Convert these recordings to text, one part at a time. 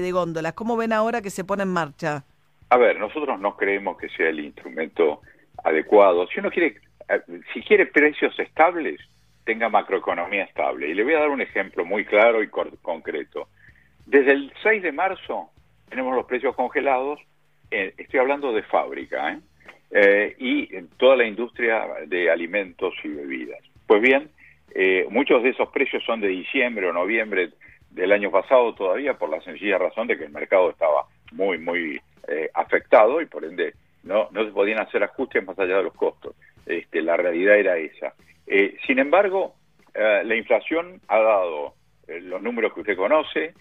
de góndolas. ¿Cómo ven ahora que se pone en marcha? A ver, nosotros no creemos que sea el instrumento adecuado. Si uno quiere, eh, si quiere precios estables, tenga macroeconomía estable. Y le voy a dar un ejemplo muy claro y concreto. Desde el 6 de marzo tenemos los precios congelados, eh, estoy hablando de fábrica, ¿eh? ¿eh? y toda la industria de alimentos y bebidas. Pues bien, eh, muchos de esos precios son de diciembre o noviembre del año pasado todavía por la sencilla razón de que el mercado estaba muy, muy eh, afectado y por ende no, no se podían hacer ajustes más allá de los costos. Este, la realidad era esa. Eh, sin embargo, eh, la inflación ha dado los números que usted conoce,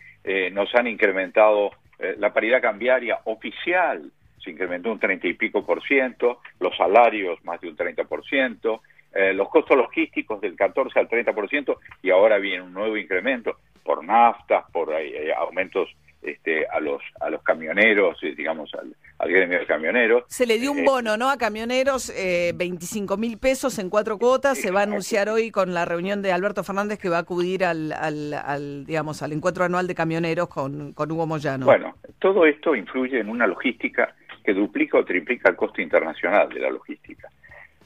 nos han incrementado la paridad cambiaria oficial, se incrementó un 30 y pico por ciento, los salarios más de un 30 por ciento, los costos logísticos del 14 al 30 por ciento y ahora viene un nuevo incremento por naftas, por eh, aumentos este, a los a los camioneros, eh, digamos, al, gremio de camioneros. Se le dio un eh, bono, ¿no? A camioneros, eh, 25 mil pesos en cuatro cuotas. Se va a anunciar hoy con la reunión de Alberto Fernández que va a acudir al, al, digamos, al encuentro anual de camioneros con, con Hugo Moyano. Bueno, todo esto influye en una logística que duplica o triplica el costo internacional de la logística.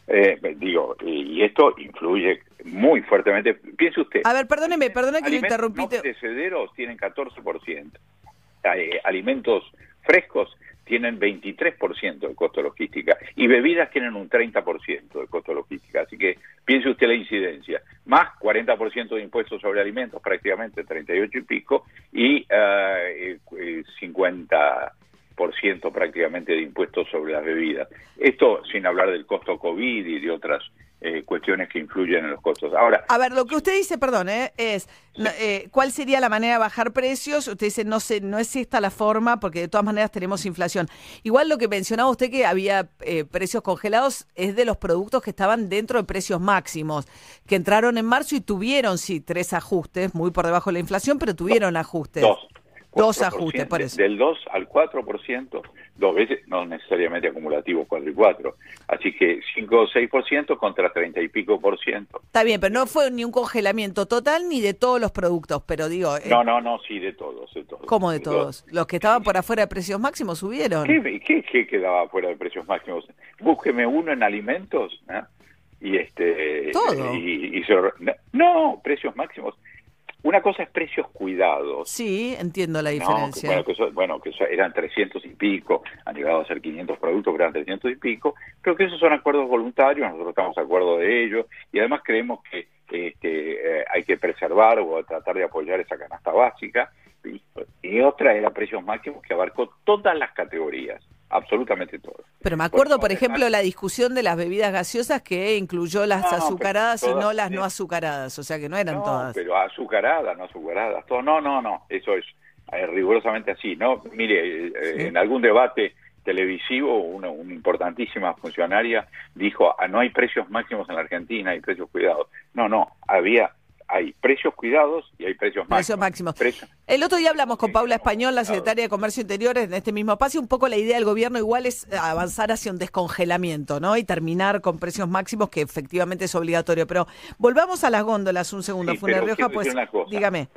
Eh, digo, y esto influye muy fuertemente. Piense usted. A ver, perdóneme, perdóneme que lo interrumpí. No perecederos tienen 14%. Eh, alimentos frescos tienen 23% de costo logística y bebidas tienen un 30% de costo logística. Así que piense usted la incidencia. Más 40% de impuestos sobre alimentos, prácticamente 38 y pico, y uh, 50 ciento prácticamente de impuestos sobre las bebidas. Esto sin hablar del costo COVID y de otras eh, cuestiones que influyen en los costos. Ahora, a ver, lo que usted dice, perdón, eh, es eh, cuál sería la manera de bajar precios. Usted dice no sé, no es esta la forma, porque de todas maneras tenemos inflación. Igual lo que mencionaba usted que había precios congelados es de los productos que estaban dentro de precios máximos, que entraron en marzo y tuvieron sí tres ajustes, muy por debajo de la inflación, pero tuvieron ajustes. Dos. Dos ajustes, por eso. Del 2 al 4%, dos veces, no necesariamente acumulativo 4 y 4. Así que 5 o 6% contra 30 y pico por ciento. Está bien, pero no fue ni un congelamiento total ni de todos los productos, pero digo... Eh, no, no, no, sí, de todos, de todos. ¿Cómo de todos? ¿Los que estaban por afuera de precios máximos subieron? ¿Qué, qué, qué quedaba fuera de precios máximos? Búsqueme uno en alimentos, ¿eh? Y este... Todo. Y, y, no, precios máximos una cosa es precios cuidados. Sí, entiendo la diferencia. bueno, que, eran 300 y pico, han llegado a ser 500 productos, pero eran 300 y pico, pero que esos son acuerdos voluntarios, nosotros estamos de acuerdo de ello, y además creemos que este, eh, hay que preservar o tratar de apoyar esa canasta básica, y, y otra es la precios máximos que abarcó todas las categorías absolutamente todo. Pero me acuerdo, por, ejemplo, la discusión de las bebidas gaseosas que incluyó las azucaradas y no las no azucaradas, o sea que no eran todas. Pero azucaradas, no azucaradas, todo. No, no, no, eso es eh, rigurosamente así, ¿no? Mire, eh, en algún debate televisivo, una, una, importantísima funcionaria dijo, ah, no hay precios máximos en la Argentina, hay precios cuidados. No, no, había hay precios cuidados y hay precios máximos. Precios máximos. El otro día hablamos con Paula Español, la secretaria de Comercio Interior, en este mismo espacio. Un poco la idea del gobierno igual es avanzar hacia un descongelamiento, ¿no? Y terminar con precios máximos, que efectivamente es obligatorio. Pero volvamos a las góndolas un segundo, sí, Rioja, pues dígame.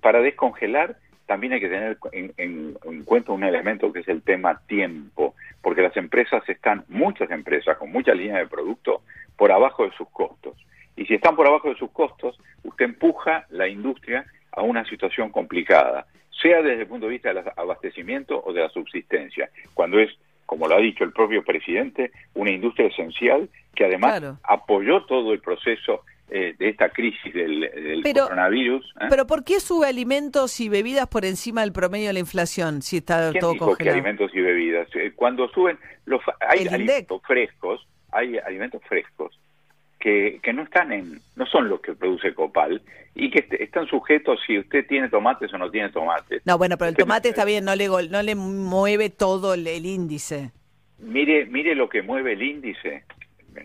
para descongelar también hay que tener en, en cuenta un elemento que es el tema tiempo, porque las empresas están, muchas empresas con muchas líneas de producto, por abajo de sus costos. Y si están por abajo de sus costos, usted empuja la industria a una situación complicada, sea desde el punto de vista del abastecimiento o de la subsistencia, cuando es, como lo ha dicho el propio presidente, una industria esencial que además apoyó todo el proceso eh, de esta crisis del, coronavirus. ¿eh? Pero ¿por qué sube alimentos y bebidas por encima del promedio de la inflación si está todo dijo que alimentos y bebidas? Eh, cuando suben, los, hay alimentos frescos, hay alimentos frescos que, que no están en, no son los que produce Copal y que están sujetos si usted tiene tomates o no tiene tomates. No, bueno, pero el tomate está bien, no le, no le mueve todo el, índice. Mire, mire lo que mueve el índice.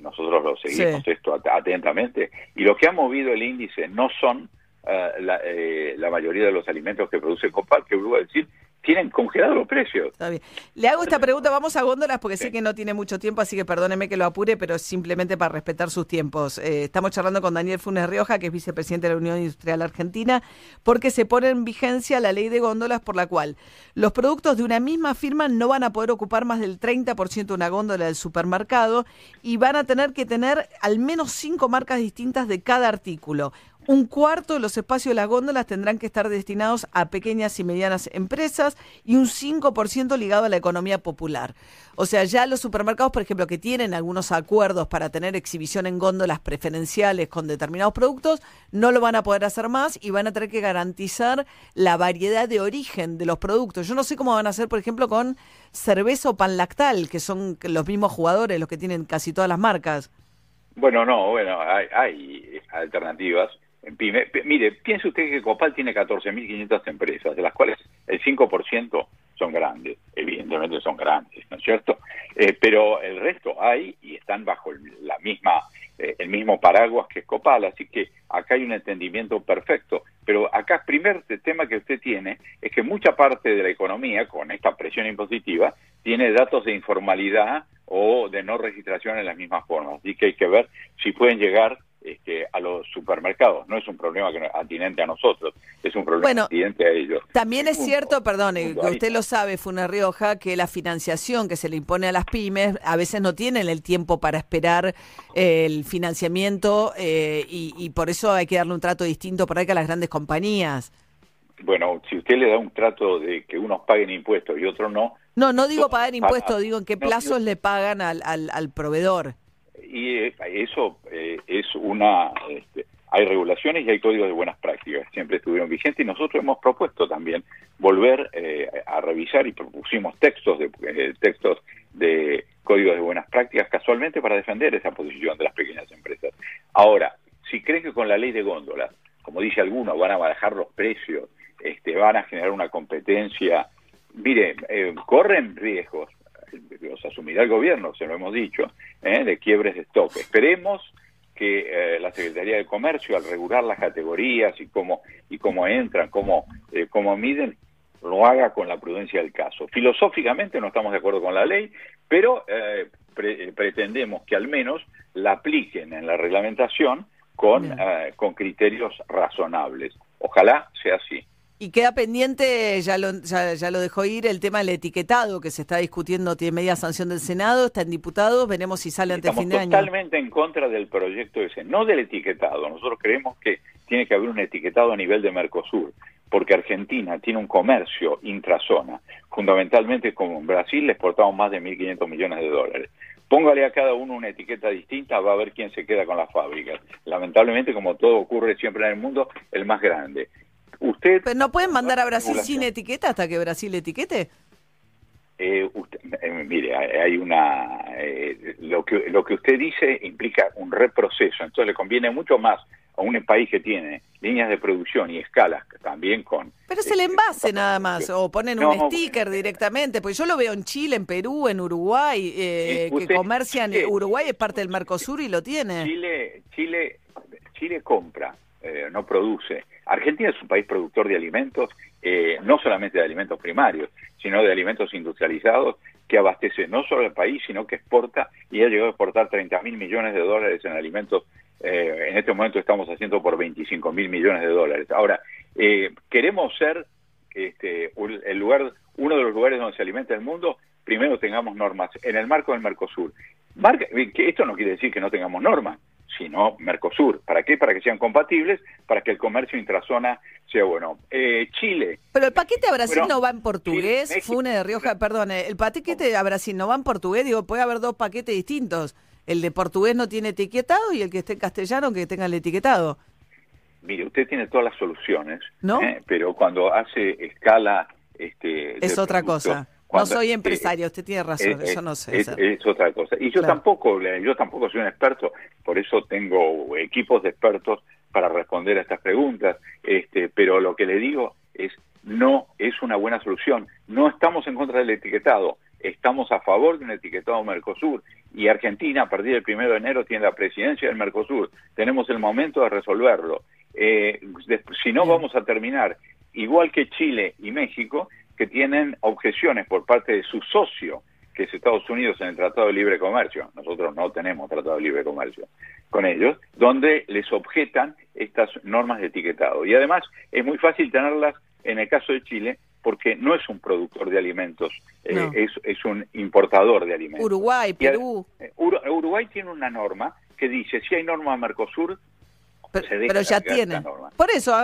Nosotros lo seguimos esto atentamente y lo que ha movido el índice no son uh, la, eh, la, mayoría de los alimentos que produce Copal, que vuelvo a decir tienen congelados los precios. Está bien. Le hago esta pregunta, vamos a góndolas porque sé que no tiene mucho tiempo, así que perdóneme que lo apure, pero simplemente para respetar sus tiempos. Eh, estamos charlando con Daniel Funes Rioja, que es vicepresidente de la Unión Industrial Argentina, porque se pone en vigencia la ley de góndolas por la cual los productos de una misma firma no van a poder ocupar más del 30% de una góndola del supermercado y van a tener que tener al menos cinco marcas distintas de cada artículo. Un cuarto de los espacios de las góndolas tendrán que estar destinados a pequeñas y medianas empresas y un 5% ligado a la economía popular. O sea, ya los supermercados, por ejemplo, que tienen algunos acuerdos para tener exhibición en góndolas preferenciales con determinados productos, no lo van a poder hacer más y van a tener que garantizar la variedad de origen de los productos. Yo no sé cómo van a hacer, por ejemplo, con cerveza o pan lactal, que son los mismos jugadores los que tienen casi todas las marcas. Bueno, no, bueno, hay, hay alternativas mire, piense usted que Copal tiene 14.500 empresas, de las cuales el 5% son grandes, evidentemente son grandes, ¿no es cierto? Eh, pero el resto hay y están bajo la misma, eh, el mismo paraguas que Copal, así que acá hay un entendimiento perfecto. Pero acá el primer tema que usted tiene es que mucha parte de la economía, con esta presión impositiva, tiene datos de informalidad o de no registración en las mismas formas. Así que hay que ver si pueden llegar este, a los supermercados. No es un problema que atinente a nosotros, es un problema atinente a ellos. También es, cierto, perdón, usted lo sabe, Funa Rioja, que la financiación que se le impone a las pymes a veces no tienen el tiempo para esperar eh, el financiamiento eh, y, por eso hay que darle un trato distinto por ahí que a las grandes compañías. Bueno, si usted le da un trato de que unos paguen impuestos y otros no. No, no digo pagar impuestos, digo en qué plazos le pagan al, al, al proveedor y eh, eso eh, es una... Este, hay regulaciones y hay códigos de buenas prácticas, siempre estuvieron vigentes y nosotros hemos propuesto también volver eh, a revisar y propusimos textos de textos de códigos de buenas prácticas casualmente para defender esa posición de las pequeñas empresas. Ahora, si creen que con la ley de góndolas, como dice alguno, van a bajar los precios, este, van a generar una competencia, mire, corren riesgos los asumirá el gobierno, se lo hemos dicho, ¿eh? de quiebres de stock. Esperemos que eh, la Secretaría de Comercio, al regular las categorías y cómo, y cómo entran, cómo, eh, cómo miden, lo haga con la prudencia del caso. Filosóficamente no estamos de acuerdo con la ley, pero pretendemos que al menos la apliquen en la reglamentación con, con criterios razonables. Ojalá sea así. Y queda pendiente, ya lo, ya, lo dejó ir, el tema del etiquetado que se está discutiendo, tiene media sanción del Senado, está en diputados, veremos si sale antes del fin de año. totalmente en contra del proyecto ese, no del etiquetado. Nosotros creemos que tiene que haber un etiquetado a nivel de Mercosur, porque Argentina tiene un comercio intrazona, fundamentalmente como en Brasil le exportamos más de 1.500 millones de dólares. Póngale a cada uno una etiqueta distinta, va a ver quién se queda con las fábricas. Lamentablemente, como todo ocurre siempre en el mundo, el más grande usted... ¿Pero no pueden mandar a Brasil sin etiqueta hasta que Brasil etiquete? Eh, eh, mire, hay una... Eh, lo, que, lo que usted dice implica un reproceso, entonces le conviene mucho más a un país que tiene líneas de producción y escalas también con... Pero es el envase nada más, o ponen un sticker directamente, pues yo lo veo en Chile, en Perú, en Uruguay, que comercian, Uruguay es parte del Mercosur y lo tiene. Chile, Chile, Chile compra, no produce. Argentina es un país productor de alimentos, eh, no solamente de alimentos primarios, sino de alimentos industrializados que abastece no solo el país, sino que exporta y ha llegado a exportar 30 mil millones de dólares en alimentos. Eh, en este momento estamos haciendo por 25 mil millones de dólares. Ahora, eh, queremos ser este, el lugar, uno de los lugares donde se alimenta el mundo, primero tengamos normas en el marco del Mercosur. que esto no quiere decir que no tengamos normas, sino Mercosur. ¿Para qué? Para que sean compatibles, para que el comercio intrazona sea bueno. Eh, Chile. Pero el paquete a Brasil no va en portugués, Fune de Rioja, perdón, el paquete a Brasil no va en portugués, digo, puede haber dos paquetes distintos. El de portugués no tiene etiquetado y el que esté en castellano que tenga el etiquetado. Mire, usted tiene todas las soluciones, ¿no? ¿eh? pero cuando hace escala... Este, es otra cosa no soy empresario, usted tiene razón, eso no sé. Es, otra cosa. Y yo tampoco, yo tampoco soy un experto, por eso tengo equipos de expertos para responder a estas preguntas. Este, pero lo que le digo es no es una buena solución. No estamos en contra del etiquetado, estamos a favor de un etiquetado Mercosur y Argentina a partir del primero de enero tiene la presidencia del Mercosur. Tenemos el momento de resolverlo. Eh, si no, vamos a terminar igual que Chile y México, que tienen objeciones por parte de su socio, que es Estados Unidos en el Tratado de Libre Comercio. Nosotros no tenemos Tratado de Libre Comercio con ellos, donde les objetan estas normas de etiquetado. Y además es muy fácil tenerlas en el caso de Chile porque no es un productor de alimentos, eh, es, es, un importador de alimentos. Uruguay, Perú. Eh, Uruguay tiene una norma que dice, si hay norma Mercosur, pero, ya tiene. Por eso,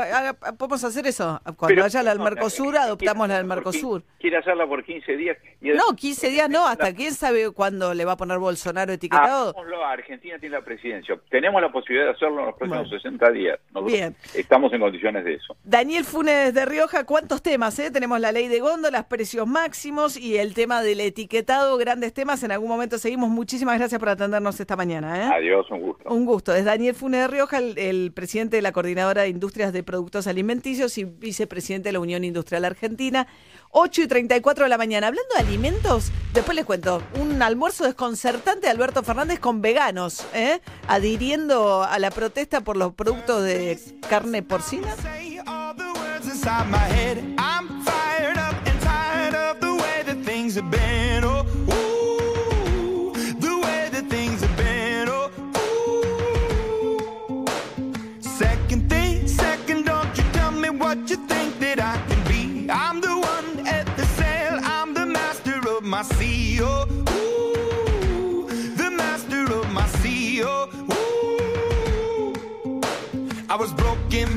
podemos hacer eso. Cuando haya la del Mercosur, adoptamos la del Mercosur. Quiere hacerla por 15 días. no, 15 días no, hasta quién sabe cuándo le va a poner Bolsonaro etiquetado. Argentina tiene la presidencia. Tenemos la posibilidad de hacerlo en los próximos 60 días. Bien. Estamos en condiciones de eso. Daniel Funes de Rioja, ¿cuántos temas? Eh? Tenemos la ley de góndolas, precios máximos y el tema del etiquetado, grandes temas. En algún momento seguimos. Muchísimas gracias por atendernos esta mañana. ¿eh? Adiós, un gusto. Un gusto. Es Daniel Funes de Rioja, el presidente de la Coordinadora de Industrias de Productos Alimenticios y vicepresidente de la Unión Industrial Argentina. 8 y 34 de la mañana. Hablando de alimentos, después les cuento, un almuerzo desconcertante de Alberto Fernández con veganos, ¿eh? adhiriendo a la protesta por los productos de carne porcina.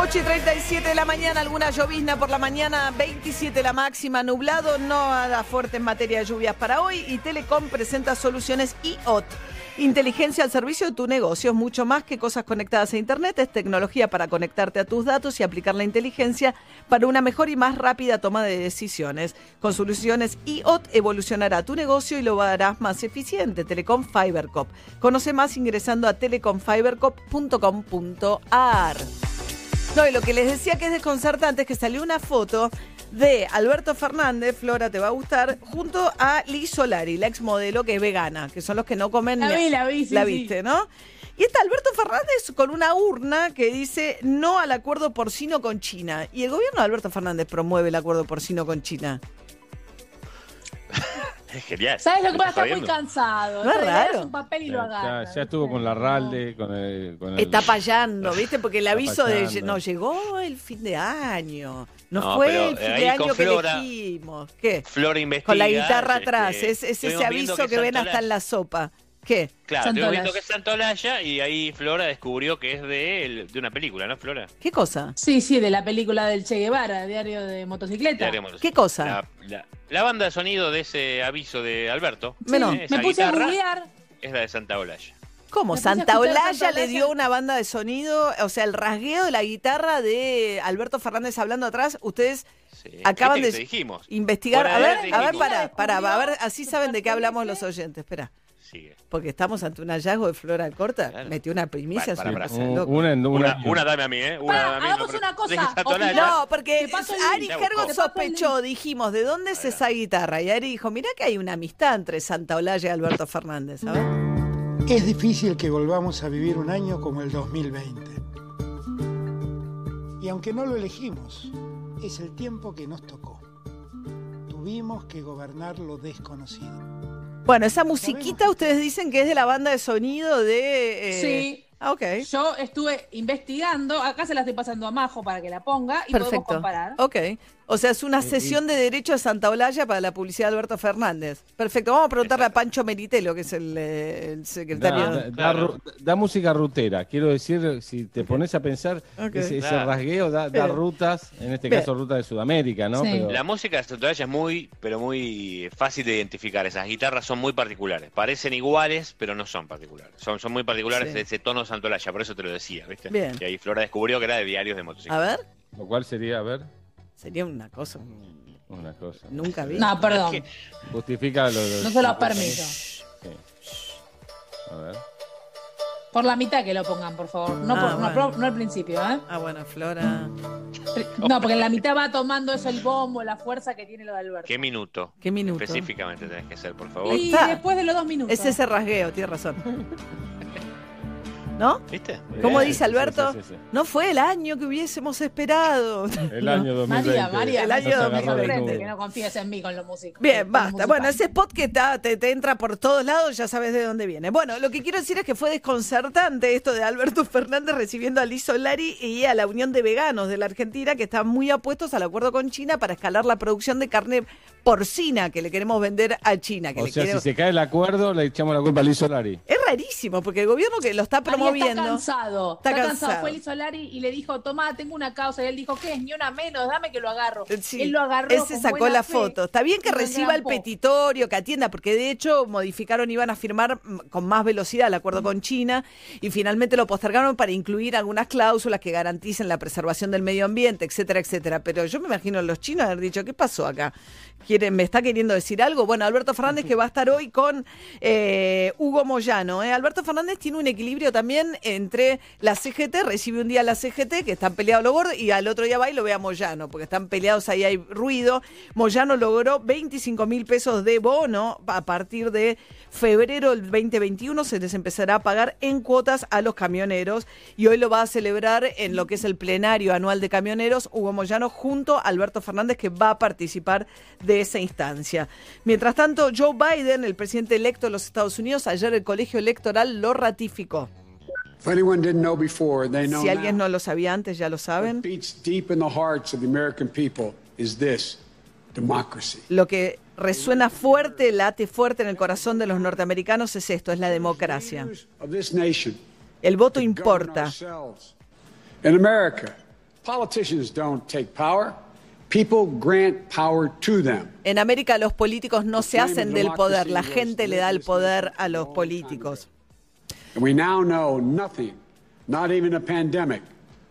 8 y 37 de la mañana, alguna llovizna por la mañana, 27 la máxima, nublado, no nada fuerte en materia de lluvias para hoy y Telecom presenta soluciones IOT. Inteligencia al servicio de tu negocio, mucho más que cosas conectadas a Internet, es tecnología para conectarte a tus datos y aplicar la inteligencia para una mejor y más rápida toma de decisiones. Con soluciones IOT evolucionará tu negocio y lo harás más eficiente. Telecom Fibercop. Conoce más ingresando a telecomfibercop.com.ar. No, y lo que les decía que es desconcertante es que salió una foto de Alberto Fernández, Flora, te va a gustar, junto a Liz Solari, la ex modelo que es vegana, que son los que no comen. La vi, la vi, La viste, ¿no? Y está Alberto Fernández con una urna que dice no al acuerdo porcino con China. Y el gobierno de Alberto Fernández promueve el acuerdo porcino con China. Es genial. ¿Sabes lo que ¿Me pasa? estás Está muy cansado. No es raro. un papel y Ya, lo agarra. ya, ya estuvo con la. Ralde, con el. Con el Está payando, ¿viste? Porque el Está aviso de no llegó el fin de año. No, No, fue el fin eh, de año que Flora- elegimos. ¿Qué? Flora investiga. Con la guitarra este, atrás. Es, es ese aviso que, ven hasta en la sopa. ¿Qué? Claro, estuvimos viendo que es Santolaya y ahí Flora descubrió que es de, de una película, ¿no, Flora? ¿Qué cosa? Sí, sí, de la película del Che Guevara, Diario de Motocicleta. Diario Motos- ¿Qué cosa? La, la- la banda de sonido de ese aviso de Alberto Sí, Bueno. me puse a googlear. es la de Santa Olaya. ¿Cómo? Santa Santa le dio una banda de sonido, o sea, el rasgueo de la guitarra de Alberto Fernández hablando atrás. Ustedes Sí. acaban ¿Viste de dijimos. investigar. A de ver, a ver, para, para, a ver, así saben de qué hablamos los oyentes. Espera, Sigue. porque estamos ante un hallazgo de Flora Corta. Claro. Metió una primicia. Para, para, para. una, en- una, Una, una dame a mí, ¿eh? Una dame hagamos una cosa. No, porque Ari. Gergo sospechó, dijimos, ¿de dónde es esa guitarra? Y Ari dijo, mirá que hay una amistad entre Santa Olaya y Alberto Fernández, ¿sabes? Es difícil que volvamos a vivir un año como el 2020. Y aunque no lo elegimos, es el tiempo que nos tocó. Tuvimos que gobernar lo desconocido. Bueno, esa musiquita ustedes dicen que es de la banda de sonido de... eh, Sí. Ah, ok. Yo estuve investigando, acá se la estoy pasando a Majo para que la ponga y podemos Perfecto. comparar. Ok. O sea, es una sesión de derecho de Santa Olaya para la publicidad de Alberto Fernández. Perfecto. Vamos a preguntarle a Pancho Meritelo, que es el, eh, el secretario. da- da Claro. da música rutera. Quiero decir, si te pones a pensar, ese, rasgueo da, rutas, en este Bien. caso ruta de Sudamérica, ¿no? Sí. Pero- La música de Santa Olaya es muy, pero muy fácil de identificar. Esas guitarras son muy particulares. Parecen iguales, pero no son particulares. Son, son muy particulares Sí. ese tono Santa Olaya, por eso te lo decía, ¿viste? Bien. Y ahí Flora descubrió que era de diarios de A motocicleta. ver, Lo cual sería, a ver, sería una cosa. una cosa. Nunca vi. No, perdón. Justifica lo de... No se los permito. Sí. A ver. Por la mitad que lo pongan, por favor. No, Ah, por- no, bueno. por- no al principio, ¿eh? Ah, bueno, Flora. No, porque en la mitad va tomando eso el bombo, la fuerza que tiene lo de Alberto. ¿Qué minuto? ¿Qué minuto? Específicamente tenés que ser, por favor. Y Está. después de los dos minutos. Es ese rasgueo, tiene razón. ¿No? ¿Viste? ¿Cómo Bien, dice Alberto? sí, sí, sí. No fue el año que hubiésemos esperado. El año 2020. María, María, El año Nos agarró sorprende de 2020. que no confíes en mí con lo músico. Bien, con basta. Bueno, ese spot que te, te entra por todos lados, ya sabes de dónde viene. Bueno, lo que quiero decir es que fue desconcertante esto de Alberto Fernández recibiendo a Liz Solari y a la Unión de Veganos de la Argentina, que están muy apuestos al acuerdo con China para escalar la producción de carne porcina que le queremos vender a China. Que O le sea, queremos- si se cae el acuerdo, le echamos la culpa a Liz Solari. Es rarísimo, porque el gobierno que lo está Ahí Está cansado. Está Está, cansado. cansado. Fue Liz Solari y le dijo, toma, tengo una causa. Y él dijo, ¿qué es? Ni una menos, dame que lo agarro. Eh, Sí, Él lo agarró. Él se sacó la fe foto. Está bien que reciba el petitorio, que atienda, porque de hecho modificaron, iban a firmar mm, con más velocidad el acuerdo con China y finalmente lo postergaron para incluir algunas cláusulas que garanticen la preservación del medio ambiente, etcétera, etcétera. Pero yo me imagino los chinos haber dicho, ¿qué pasó acá? ¿Quieren, ¿Me está queriendo decir algo? Bueno, Alberto Fernández que va a estar hoy con eh, Hugo Moyano. ¿eh? Alberto Fernández tiene un equilibrio también entre la CGT, recibe un día la CGT, que están peleados los gordos, y al otro día va y lo ve a Moyano, porque están peleados, ahí hay ruido. Moyano logró 25 mil pesos de bono a partir de febrero del 2021, se les empezará a pagar en cuotas a los camioneros y hoy lo va a celebrar en lo que es el plenario anual de camioneros Hugo Moyano junto a Alberto Fernández que va a participar de esa instancia. Mientras tanto, Joe Biden, el presidente electo de los Estados Unidos, ayer el colegio electoral lo ratificó. Si alguien no lo sabía antes, ya lo saben. beats deep in the hearts of the American people is this democracy. Lo que resuena fuerte, late fuerte en el corazón de los norteamericanos es esto, es la democracia. El voto importa. ourselves. In America, politicians don't take power. People grant power to them. En América los políticos no se hacen del poder, la gente le da el poder a los políticos. And we now know nothing, not even a pandemic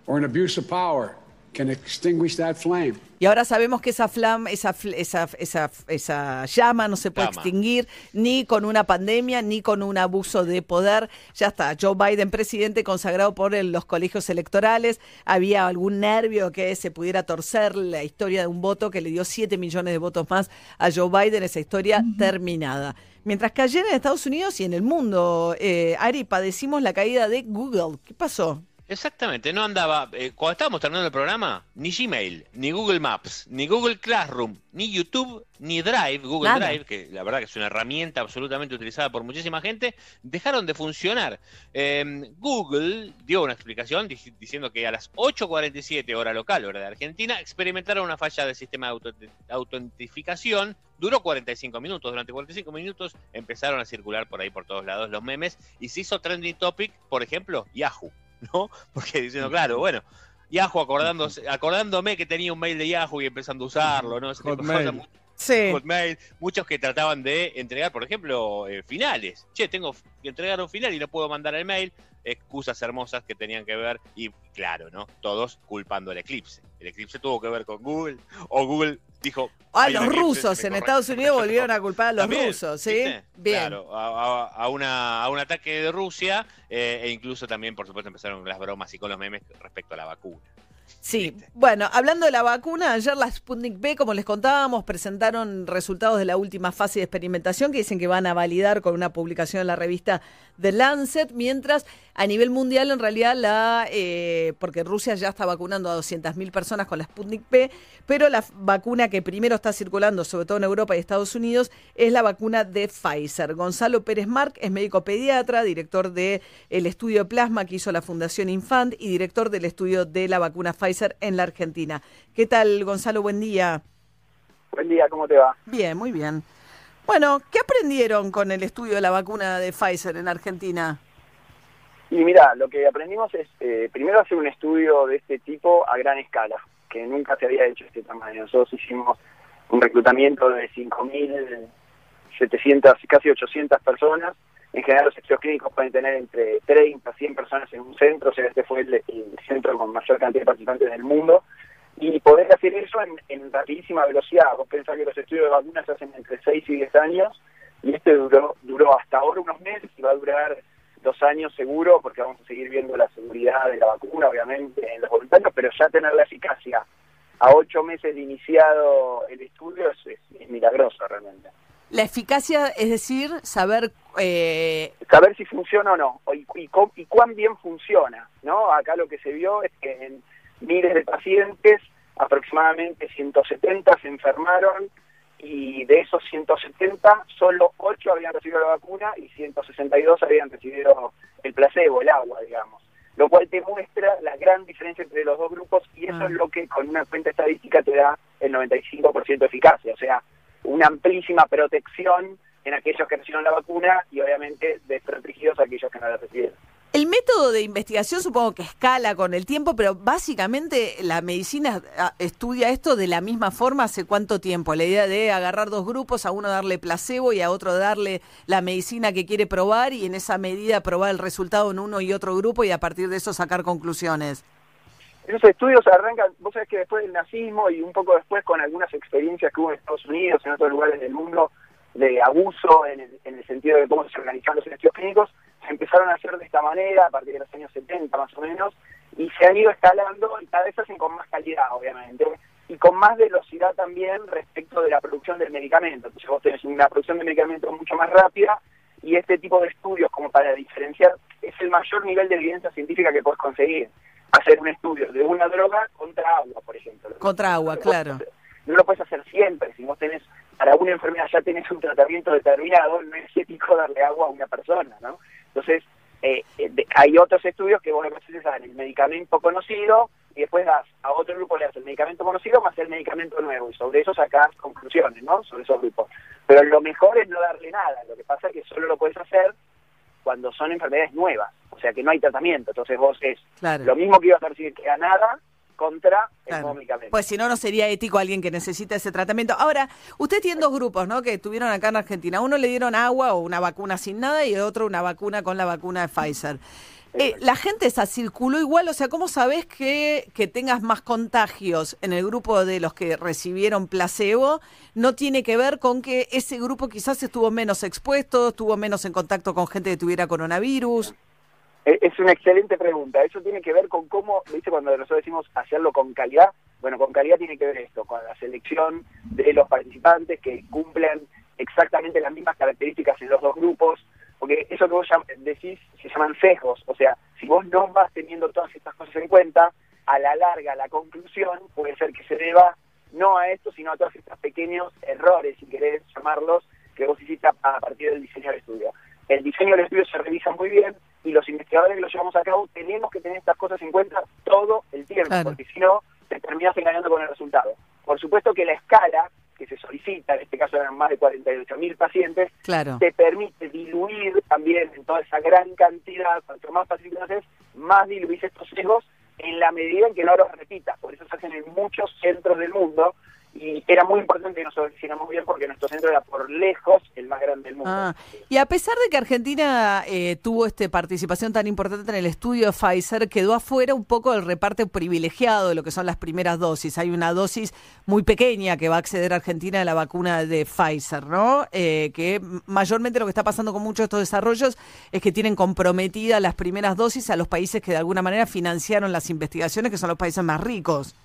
or an abuse of power, can extinguish that flame. Y ahora sabemos que esa flama, esa, fl- esa, esa, esa llama no se puede Llama. extinguir ni con una pandemia ni con un abuso de poder. Ya está, Joe Biden, presidente consagrado por el- los colegios electorales. Había algún nervio que se pudiera torcer la historia de un voto que le dio 7 millones de votos más a Joe Biden, esa historia terminada. Mientras que ayer en Estados Unidos y en el mundo, eh, Ari, padecimos la caída de Google. ¿Qué pasó? Exactamente, no andaba. eh, cuando estábamos terminando el programa, ni Gmail, ni Google Maps, ni Google Classroom, ni YouTube, ni Drive, Google Nada. Drive, que la verdad que es una herramienta absolutamente utilizada por muchísima gente, dejaron de funcionar. Eh, Google dio una explicación dic- diciendo que a las 8.47 hora local, hora de Argentina, experimentaron una falla del sistema de autentificación. Duró 45 minutos. Durante 45 minutos empezaron a circular por ahí por todos lados los memes y se hizo trending topic, por ejemplo, Yahoo. ¿no? Porque diciendo, claro, bueno, Yahoo acordándose, acordándome que tenía un mail de Yahoo y empezando a usarlo, ¿no? Ese tipo de Hotmail. Sí. Hotmail, muchos que trataban de entregar, por ejemplo, eh, finales. Che, tengo que entregar un final y no puedo mandar el mail. Excusas hermosas que tenían que ver, y claro, ¿no? Todos culpando el eclipse. El eclipse tuvo que ver con Google, o Google dijo. Ah, "Hay un los rusos en Estados corre". Unidos volvieron a culpar a los También, rusos, ¿sí? ¿viste? Bien. Claro, a, a- a una, a un ataque de Rusia eh, e incluso también, por supuesto, empezaron las bromas y con los memes respecto a la vacuna. Sí, bueno, hablando de la vacuna, ayer la Sputnik B, como les contábamos, presentaron resultados de la última fase de experimentación que dicen que van a validar con una publicación en la revista The Lancet, mientras a nivel mundial en realidad la, eh, porque Rusia ya está vacunando a 200.000 personas con la Sputnik B, pero la vacuna que primero está circulando, sobre todo en Europa y Estados Unidos, es la vacuna de Pfizer. Gonzalo Pérez Marc es médico pediatra, director del estudio de plasma que hizo la Fundación Infant y director del estudio de la vacuna Pfizer en la Argentina. ¿Qué tal, Gonzalo? Buen día. Buen día, ¿cómo te va? Bien, muy bien. Bueno, ¿qué aprendieron con el estudio de la vacuna de Pfizer en Argentina? Y mira, lo que aprendimos es eh, primero hacer un estudio de este tipo a gran escala, que nunca se había hecho este tamaño. Nosotros hicimos un reclutamiento de 5.700, casi 800 personas. En general los estudios clínicos pueden tener entre 30 a 100 personas en un centro, o sea, este fue el, el centro con mayor cantidad de participantes del mundo. Y poder hacer eso en, en rapidísima velocidad. Vos pensás que los estudios de vacunas se hacen entre 6 y 10 años, y este duró, duró hasta ahora unos meses y va a durar dos años seguro, porque vamos a seguir viendo la seguridad de la vacuna, obviamente, en los voluntarios, pero ya tener la eficacia a ocho meses de iniciado el estudio es, es- es milagroso realmente. La eficacia, es decir, saber... eh, Saber si funciona o no, y, y y cuán bien funciona, ¿no? Acá lo que se vio es que en miles de pacientes, aproximadamente 170 se enfermaron, y de esos 170, solo 8 habían recibido la vacuna y 162 habían recibido el placebo, el agua, digamos. Lo cual te muestra la gran diferencia entre los dos grupos y eso Ah. es lo que con una cuenta estadística te da el 95% de eficacia. O sea, una amplísima protección en aquellos que recibieron la vacuna y obviamente desprotegidos aquellos que no la recibieron. El método de investigación supongo que escala con el tiempo, pero básicamente la medicina ah, estudia esto de la misma forma hace cuánto tiempo. La idea de agarrar dos grupos, a uno darle placebo y a otro darle la medicina que quiere probar y en esa medida probar el resultado en uno y otro grupo y a partir de eso sacar conclusiones. Esos estudios arrancan, vos sabés que después del nazismo y un poco después con algunas experiencias que hubo en Estados Unidos, en otros lugares del mundo, de abuso en el, en el sentido de cómo se organizaban los estudios clínicos, se empezaron a hacer de esta manera a partir de los años 70 más o menos, y se han ido escalando y cada vez hacen con más calidad, obviamente, y con más velocidad también respecto de la producción del medicamento. Entonces vos tenés una producción de medicamento mucho más rápida y este tipo de estudios como para diferenciar es el mayor nivel de evidencia científica que puedes conseguir. Hacer un estudio de una droga contra agua, por ejemplo. Contra agua, claro. No lo puedes hacer siempre. Si vos tenés, para una enfermedad ya tenés un tratamiento determinado, no es ético darle agua a una persona, ¿no? Entonces, eh, eh, de- hay otros estudios que vos que haces el medicamento conocido y después das a otro grupo le das el medicamento conocido más el medicamento nuevo y sobre eso sacás conclusiones, ¿no? Sobre esos grupos. Pero lo mejor es no darle nada. Lo que pasa es que solo lo puedes hacer cuando son enfermedades nuevas, o sea que no hay tratamiento. Entonces vos es Claro. lo mismo que ibas a recibir que a nada contra el Claro. nuevo medicamento. Pues si no, no sería ético a alguien que necesita ese tratamiento. Ahora, usted tiene dos grupos, ¿no? Que estuvieron acá en Argentina. Uno le dieron agua o una vacuna sin nada y otro una vacuna con la vacuna de Pfizer. Eh, la gente esa circuló igual, o sea, ¿cómo sabes que, que tengas más contagios en el grupo de los que recibieron placebo? No tiene que ver con que ese grupo quizás estuvo menos expuesto, estuvo menos en contacto con gente que tuviera coronavirus. Es es una excelente pregunta. Eso tiene que ver con cómo, ¿viste? Cuando nosotros decimos hacerlo con calidad, bueno, con calidad tiene que ver esto, con la selección de los participantes que cumplen exactamente las mismas características en los dos grupos, porque eso que vos decís se llaman sesgos, o sea, si vos no vas teniendo todas estas cosas en cuenta, a la larga la conclusión puede ser que se deba no a esto, sino a todos estos pequeños errores, si querés llamarlos, que vos hiciste a partir del diseño del estudio. El diseño del estudio se revisa muy bien y los investigadores que lo llevamos a cabo tenemos que tener estas cosas en cuenta todo el tiempo, Claro. porque si no, te terminas engañando con el resultado. Por supuesto que la escala que se solicita, en este caso eran más de 48 mil pacientes, Claro. te permite diluir también en toda esa gran cantidad, cuanto más pacientes haces, más diluís estos sesgos en la medida en que no los repitas. Por eso se hacen en muchos centros del mundo era muy importante que nosotros lo hiciéramos bien porque nuestro centro era por lejos el más grande del mundo. Ah, y a pesar de que Argentina eh, tuvo este participación tan importante en el estudio de Pfizer, quedó afuera un poco del reparto privilegiado de lo que son las primeras dosis. Hay una dosis muy pequeña que va a acceder a Argentina de la vacuna de Pfizer, ¿no? Eh, que mayormente lo que está pasando con muchos de estos desarrollos es que tienen comprometidas las primeras dosis a los países que de alguna manera financiaron las investigaciones, que son los países más ricos.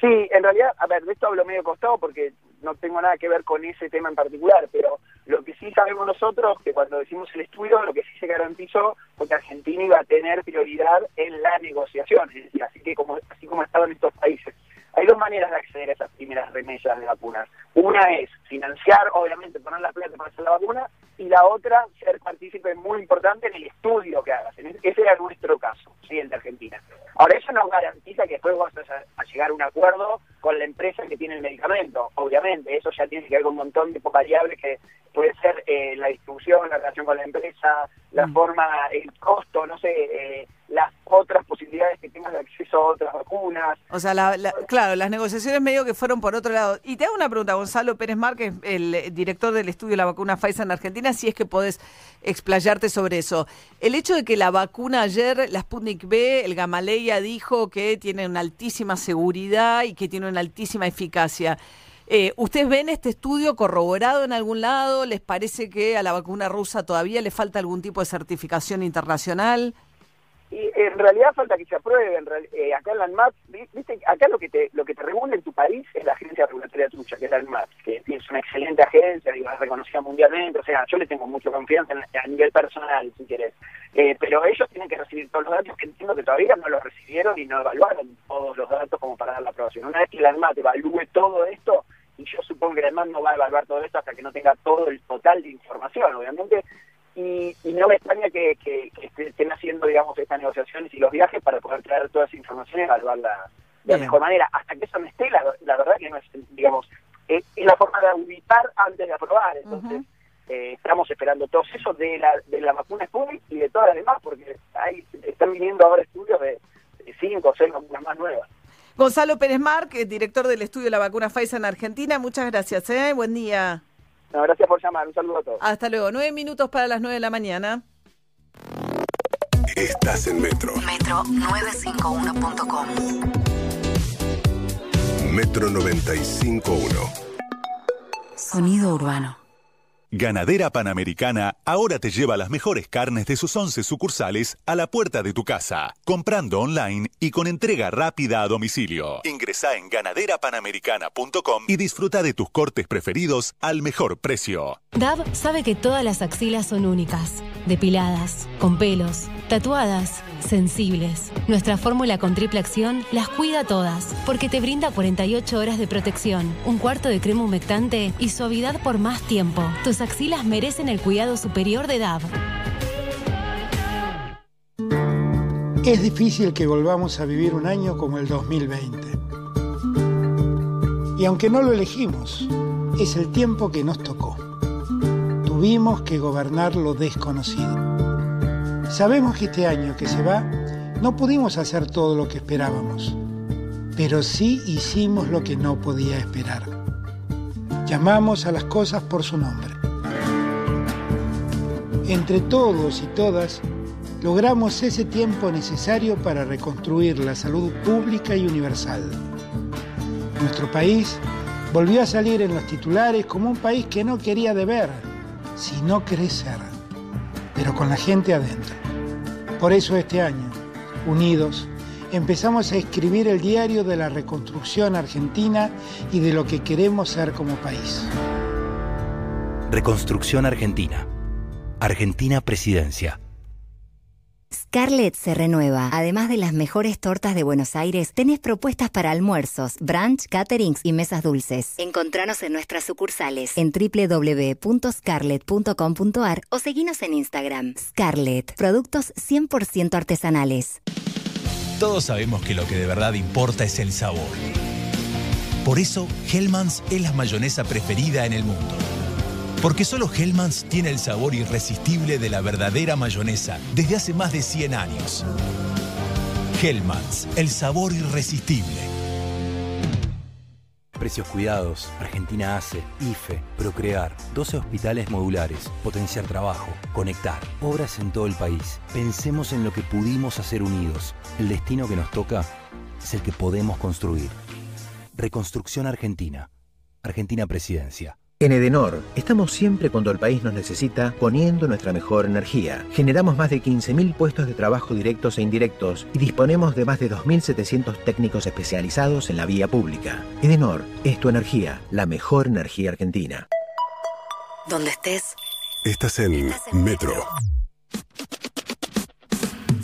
Sí, en realidad, a ver, de esto hablo medio costado porque no tengo nada que ver con ese tema en particular, pero lo que sí sabemos nosotros, que cuando decimos el estudio, lo que sí se garantizó fue que Argentina iba a tener prioridad en la negociación, es decir, así que como, así como estaban estos países. Hay dos maneras de acceder a esas primeras remesas de vacunas. Una es financiar, obviamente, poner la plata para hacer la vacuna, y la otra, ser partícipe muy importante en el estudio que hagas. Ese- era nuestro caso, ¿sí? el de Argentina. Ahora, eso no garantiza que después vas a, a llegar a un acuerdo con la empresa que tiene el medicamento. Obviamente, eso ya tiene que ver con un montón de variables que puede ser eh, la distribución, la relación con la empresa, la Mm. forma, el costo, no sé, eh, las otras posibilidades que tengas de acceso a otras vacunas. O sea, la- la- claro, las negociaciones medio que fueron por otro lado. Y te hago una pregunta, Gonzalo Pérez Márquez, el eh, director del estudio de la vacuna Pfizer en Argentina, si es que podés explayarte sobre eso. El hecho de que la vacuna ayer, la Sputnik B, el Gamaleya dijo que tiene una altísima seguridad y que tiene una altísima eficacia. Eh, ¿Ustedes ven este estudio corroborado en algún lado? ¿Les parece que a la vacuna rusa todavía le falta algún tipo de certificación internacional? Y en realidad falta que se apruebe. En real- eh, acá en la ANMAT, vi- viste, acá lo que te lo que te regula en tu país es la agencia regulatoria tuya, que es la ANMAT, que es una excelente agencia, digo, reconocida mundialmente. O sea, yo le tengo mucha confianza en- a nivel personal, si quieres. Eh, pero ellos tienen que recibir todos los datos que entiendo que todavía no los recibieron y no evaluaron todos los datos como para dar la aprobación. Una vez que la ANMAT evalúe todo esto, y yo supongo que la ANMAT no va a evaluar todo esto hasta que no tenga todo el total de información, obviamente, y, y no me extraña que, que- que esté- estén haciendo, digamos, estas negociaciones y los viajes para poder traer toda esa información y evaluarla de la mejor manera. Hasta que eso no esté, la, la verdad que no es, digamos, es, es la forma de auditar antes de aprobar. Entonces, eh, estamos esperando todo eso de la, de la vacuna Sputnik y de todas las demás, porque hay, están viniendo ahora estudios de, cinco o seis vacunas más nuevas. Gonzalo Pérez Márquez, director del estudio de la vacuna Pfizer en Argentina, muchas gracias. ¿eh? Buen día. No, gracias por llamar. Un saludo a todos. Hasta luego. Nueve minutos para las nueve de la mañana. Estás en Metro. Metro951.com. Metro 95.1. Sonido urbano. Ganadera Panamericana ahora te lleva las mejores carnes de sus 11 sucursales a la puerta de tu casa, comprando online y con entrega rápida a domicilio. Ingresa en ganaderaPanamericana.com y disfruta de tus cortes preferidos al mejor precio. Dab sabe que todas las axilas son únicas, depiladas, con pelos, tatuadas, sensibles. Nuestra fórmula con triple acción las cuida todas, porque te brinda 48 horas de protección, un cuarto de crema humectante y suavidad por más tiempo. Tus axilas merecen el cuidado superior de Dab. Es difícil que volvamos a vivir un año como el 2020. Y aunque no lo elegimos, es el tiempo que nos tocó. Tuvimos que gobernar lo desconocido. Sabemos que este año que se va no pudimos hacer todo lo que esperábamos, pero sí hicimos lo que no podía esperar. Llamamos a las cosas por su nombre. Entre todos y todas, logramos ese tiempo necesario para reconstruir la salud pública y universal. Nuestro país volvió a salir en los titulares como un país que no quería deber, sino crecer, pero con la gente adentro. Por eso este año, unidos, empezamos a escribir el diario de la reconstrucción argentina y de lo que queremos ser como país. Reconstrucción Argentina. Argentina Presidencia. Scarlett se renueva. Además de las mejores tortas de Buenos Aires, tenés propuestas para almuerzos, brunch, caterings y mesas dulces. Encontranos en nuestras sucursales en www.scarlett.com.ar o seguinos en Instagram. Scarlett, productos 100% artesanales. Todos sabemos que lo que de verdad importa es el sabor. Por eso, Hellmann's es la mayonesa preferida en el mundo. Porque solo Hellmann's tiene el sabor irresistible de la verdadera mayonesa desde hace más de 100 años. Hellmann's, el sabor irresistible. Precios cuidados, Argentina hace, IFE, Procrear, 12 hospitales modulares, potenciar trabajo, conectar, obras en todo el país. Pensemos en lo que pudimos hacer unidos. El destino que nos toca es el que podemos construir. Reconstrucción Argentina. Argentina Presidencia. En Edenor, estamos siempre cuando el país nos necesita poniendo nuestra mejor energía. Generamos más de 15.000 puestos de trabajo directos e indirectos y disponemos de más de 2.700 técnicos especializados en la vía pública. Edenor es tu energía, la mejor energía argentina. Donde estés. Estás en Metro.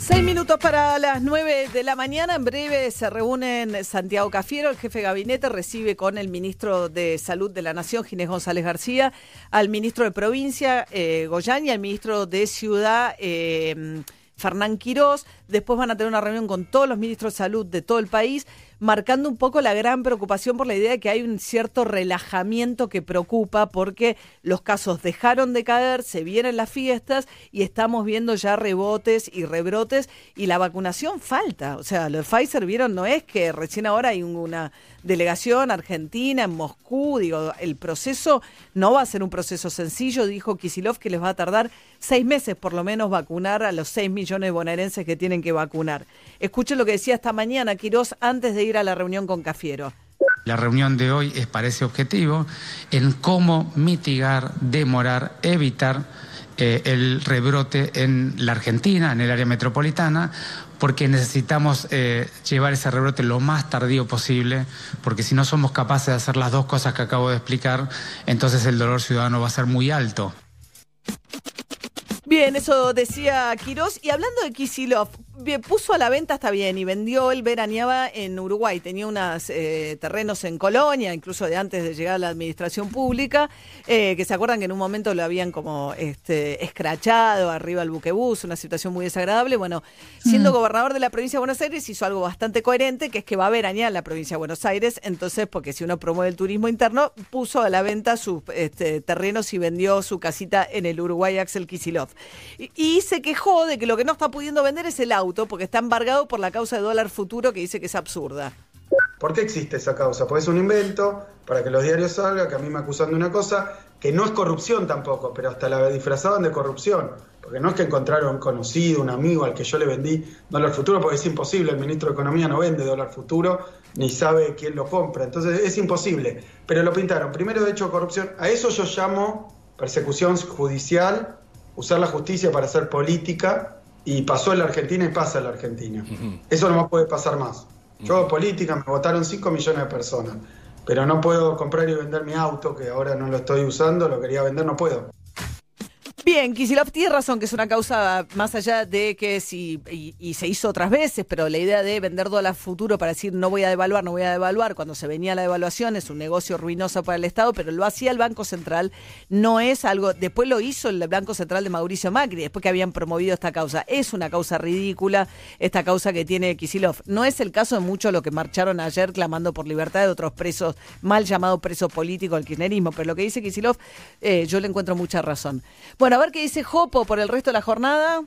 Seis minutos para las nueve de la mañana. En breve se reúnen Santiago Cafiero, el jefe de gabinete, recibe con el ministro de Salud de la Nación, Ginés González García, al ministro de Provincia, eh, Goyán, y al ministro de Ciudad, eh, Fernán Quirós. Después van a tener una reunión con todos los ministros de salud de todo el país, marcando un poco la gran preocupación por la idea de que hay un cierto relajamiento que preocupa porque los casos dejaron de caer, se vienen las fiestas y estamos viendo ya rebotes y rebrotes y la vacunación falta. O sea, lo de Pfizer vieron, no es que recién ahora hay una delegación argentina en Moscú, digo, el proceso no va a ser un proceso sencillo, dijo Kisilov que les va a tardar seis meses por lo menos vacunar a los seis millones de bonaerenses que tienen que vacunar. Escuchen lo que decía esta mañana Quirós antes de ir a la reunión con Cafiero. La reunión de hoy es para ese objetivo, en cómo mitigar, demorar, evitar eh, el rebrote en la Argentina, en el área metropolitana, porque necesitamos eh, llevar ese rebrote lo más tardío posible, porque si no somos capaces de hacer las dos cosas que acabo de explicar, entonces el dolor ciudadano va a ser muy alto. Bien, eso decía Quirós. Y hablando de Kisilov, puso a la venta, está bien, y vendió, él veraneaba en Uruguay, tenía unos eh, terrenos en Colonia, incluso de antes de llegar a la administración pública, eh, que se acuerdan que en un momento lo habían como este, escrachado arriba al buquebús, una situación muy desagradable. Bueno, siendo gobernador de la provincia de Buenos Aires, hizo algo bastante coherente, que es que va a veranear en la provincia de Buenos Aires, entonces, porque si uno promueve el turismo interno, puso a la venta sus este, terrenos y vendió su casita en el Uruguay Axel Kisilov. Y, y se quejó de que lo que no está pudiendo vender es el auto, porque está embargado por la causa de dólar futuro que dice que es absurda. ¿Por qué existe esa causa? Porque es un invento para que los diarios salgan, que a mí me acusan de una cosa que no es corrupción tampoco, pero hasta la disfrazaban de corrupción. Porque no es que encontraron conocido, un amigo al que yo le vendí dólar futuro, porque es imposible, el ministro de Economía no vende dólar futuro, ni sabe quién lo compra. Entonces es imposible. Pero lo pintaron. Primero, de hecho, corrupción. A eso yo llamo persecución judicial, usar la justicia para hacer política, y pasó en la Argentina y pasa en la Argentina. Eso no me puede pasar más. Yo hago política, me votaron 5 millones de personas, pero no puedo comprar y vender mi auto, que ahora no lo estoy usando, lo quería vender, no puedo. Bien, Kisilov tiene razón que es una causa más allá de que si, y, se hizo otras veces, pero la idea de vender dólar futuro para decir no voy a devaluar, no voy a devaluar, cuando se venía la devaluación es un negocio ruinoso para el Estado, pero lo hacía el Banco Central, no es algo, después lo hizo el Banco Central de Mauricio Macri, después que habían promovido esta causa. Es una causa ridícula, esta causa que tiene Kisilov. No es el caso de muchos los que marcharon ayer clamando por libertad de otros presos, mal llamados presos políticos del kirchnerismo, pero lo que dice Kisilov, eh, yo le encuentro mucha razón. Bueno, a ver qué dice Jopo por el resto de la jornada.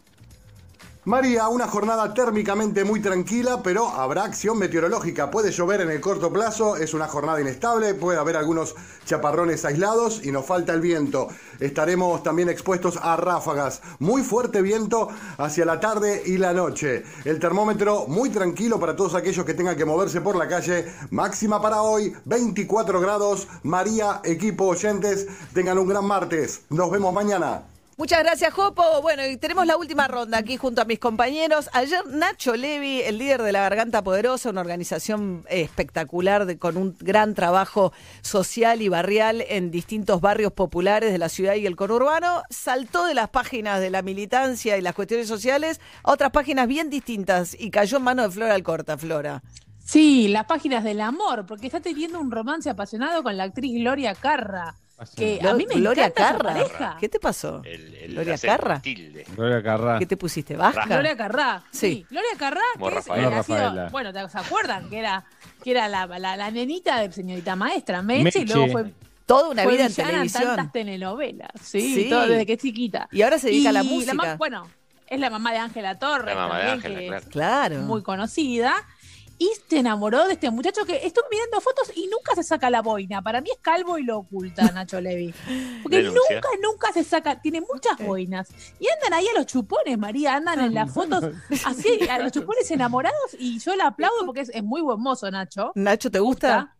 María, una jornada térmicamente muy tranquila, pero habrá acción meteorológica. Puede llover en el corto plazo, es una jornada inestable, puede haber algunos chaparrones aislados y nos falta el viento. Estaremos también expuestos a ráfagas, muy fuerte viento hacia la tarde y la noche. El termómetro muy tranquilo para todos aquellos que tengan que moverse por la calle. Máxima para hoy, 24 grados. María, equipo oyentes, tengan un gran martes. Nos vemos mañana. Muchas gracias, Jopo. Bueno, y tenemos la última ronda aquí junto a mis compañeros. Ayer Nacho Levi, el líder de la Garganta Poderosa, una organización espectacular con un gran trabajo social y barrial en distintos barrios populares de la ciudad y el conurbano, saltó de las páginas de la militancia y las cuestiones sociales a otras páginas bien distintas y cayó en mano de Flora Alcorta, Flora. Sí, las páginas del amor, porque está teniendo un romance apasionado con la actriz Gloria Carra. Que a mí me Gloria Carra. pareja. ¿Qué te pasó? El, el Gloria Carra. tilde. Gloria Carrá. ¿Qué te pusiste? ¿Vasca? Gloria Carrá. Sí. Sí. Gloria Como que es, Rafaela. eh, ha sido- bueno, ¿te- ¿se acuerdan? Que era, que era la, la, la nenita de señorita maestra, Meche, y luego fue, Toda una fue vida en televisión. tantas telenovelas. Sí, Sí. todo desde que es chiquita. Y ahora se dedica a la Y música. ma- bueno, es la mamá de Ángela Torres, La mamá de también, Ángela, que claro. es Claro. muy conocida. Y se enamoró de este muchacho que estuve mirando fotos y nunca se saca la boina. Para mí es calvo y lo oculta Nacho Levi. Porque Denuncia. nunca, nunca se saca, tiene muchas boinas. Y andan ahí a los chupones, María, andan en las fotos así, a los chupones enamorados y yo la aplaudo porque es, es muy buen mozo, Nacho. Nacho, ¿te gusta?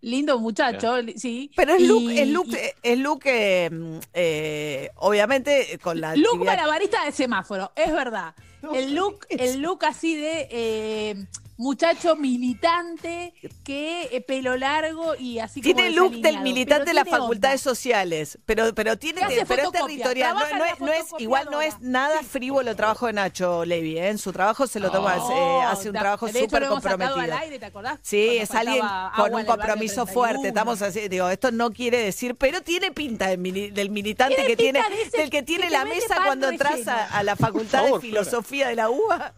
Lindo muchacho, sí. Pero es Y- look, es look, y- es look eh, eh, obviamente con la Look actividad- malabarista de semáforo, es verdad. El look, el look así de eh, muchacho militante que eh, pelo largo y así como Tiene look del militante de las facultades sociales, pero pero tiene pero es territorial, no, es, no es igual no es nada frívolo el trabajo de Nacho Levy, ¿eh? en su trabajo se lo toma, No, eh, hace un de- trabajo de súper comprometido. al aire, ¿te acordás? Sí, Cuando es alguien con un compromiso 31. fuerte. Estamos así, digo, esto no quiere decir, pero tiene pinta del, mili- del militante Tiene que tiene, de ese del que tiene que la mesa cuando entras a, a la facultad favor, de Flora. De la UBA,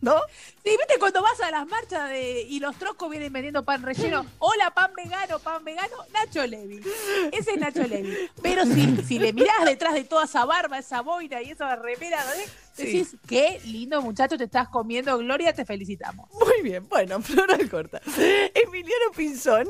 ¿no? Sí, viste cuando vas a las marchas de, y los troscos vienen vendiendo pan relleno. Hola, pan vegano, pan vegano. Nacho Levi. Ese es Nacho Levi. Pero si, si le mirás detrás de toda esa barba, esa boina y esa remera, ¿eh? decís, qué lindo muchacho te estás comiendo. Gloria, te felicitamos. Muy bien, bueno, Flora Corta. Emiliano Pinzón.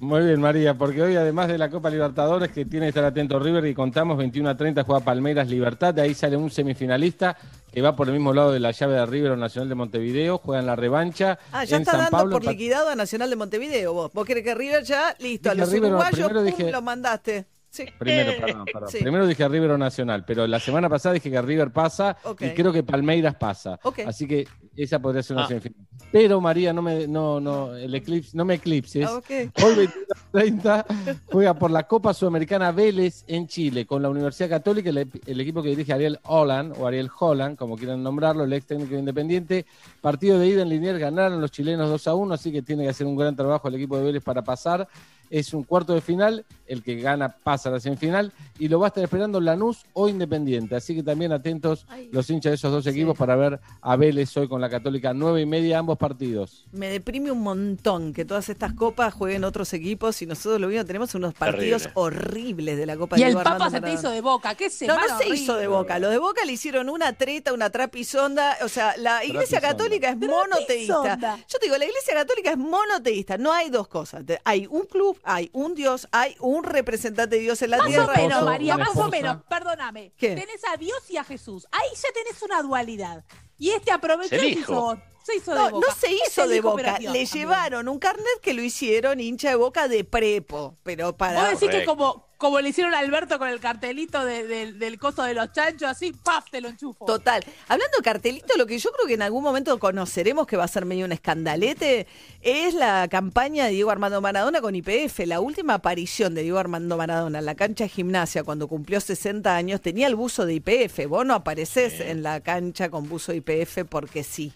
Muy bien, María, porque hoy además de la Copa Libertadores que tiene que estar atento River y contamos 21 a 30 juega Palmeiras Libertad, de ahí sale un semifinalista que va por el mismo lado de la llave de River o Nacional de Montevideo, juega en la revancha Ah, ya en está San dando Pablo. por liquidado a Nacional de Montevideo vos. Vos querés que River ya, listo, a los River, uruguayos, pum, dije- lo mandaste. Sí. Primero, perdón, perdón. Sí. Primero dije River o Nacional, pero la semana pasada dije que River pasa y creo que Palmeiras pasa. Así que esa podría ser una Ah. semifinal. Pero María, no me, no, no, el eclipse, no me eclipses. Ah, ok. Hoy 21-30 juega por la Copa Sudamericana Vélez en Chile con la Universidad Católica, el, el equipo que dirige Ariel Holland, o Ariel Holland, como quieran nombrarlo, el ex técnico independiente. Partido de ida en Liniers ganaron los chilenos 2 a 1, así que tiene que hacer un gran trabajo el equipo de Vélez para pasar. Es un cuarto de final, el que gana pasa a la semifinal y lo va a estar esperando Lanús o Independiente. Así que también atentos los hinchas de esos dos equipos para ver a Vélez hoy con la Católica, nueve y media ambos partidos. Me deprime un montón que todas estas copas jueguen otros equipos y nosotros lo mismo tenemos unos partidos Terrible. horribles de la Copa Y de el Diego Papa Armando se te hizo de boca. ¿Qué se No, no se hizo de boca. Lo de boca le hicieron una treta, una trapisonda. O sea, la iglesia Trapisonda. católica es monoteísta. Trapisonda. Yo te digo, la iglesia católica es monoteísta. No hay dos cosas. Hay un club, hay un Dios, hay un representante de Dios en la Más tierra. o menos, María, más o menos, perdóname. ¿Qué? Tenés a Dios y a Jesús. Ahí ya tenés una dualidad. Y este aprovechó y hizo, se hizo No, de boca. no se hizo de boca. Le también. llevaron un carnet que lo hicieron hincha de boca de prepo. Pero para. Vos decís que como, como le hicieron a Alberto con el cartelito de- de- del costo de los chanchos, así, ¡paf! te lo enchufo. Total. Hablando de cartelito, lo que yo creo que en algún momento conoceremos que va a ser medio un escandalete es la campaña de Diego Armando Maradona con IPF. La última aparición de Diego Armando Maradona en la cancha de gimnasia cuando cumplió 60 años tenía el buzo de IPF. Vos no apareces en la cancha con buzo de IPF porque sí.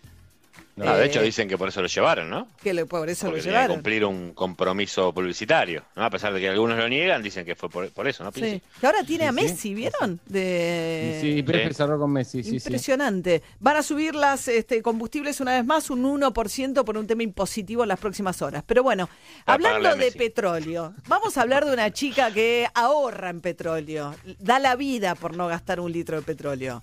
No, de hecho Eh, dicen que por eso lo llevaron, ¿no? Que le- por eso Porque lo llevaron. cumplir un compromiso publicitario, ¿no? A pesar de que algunos lo niegan, dicen que fue por, por eso, ¿no? Sí. Que ahora tiene a. Messi, ¿vieron? De... sí, Pepe Sí. cerró con Messi, sí, sí. Impresionante. Van a subir las este, combustibles una vez más, un 1% por un tema impositivo en las próximas horas. Pero bueno, Para hablando de petróleo, vamos a hablar de una chica que ahorra en petróleo, da la vida por no gastar un litro de petróleo.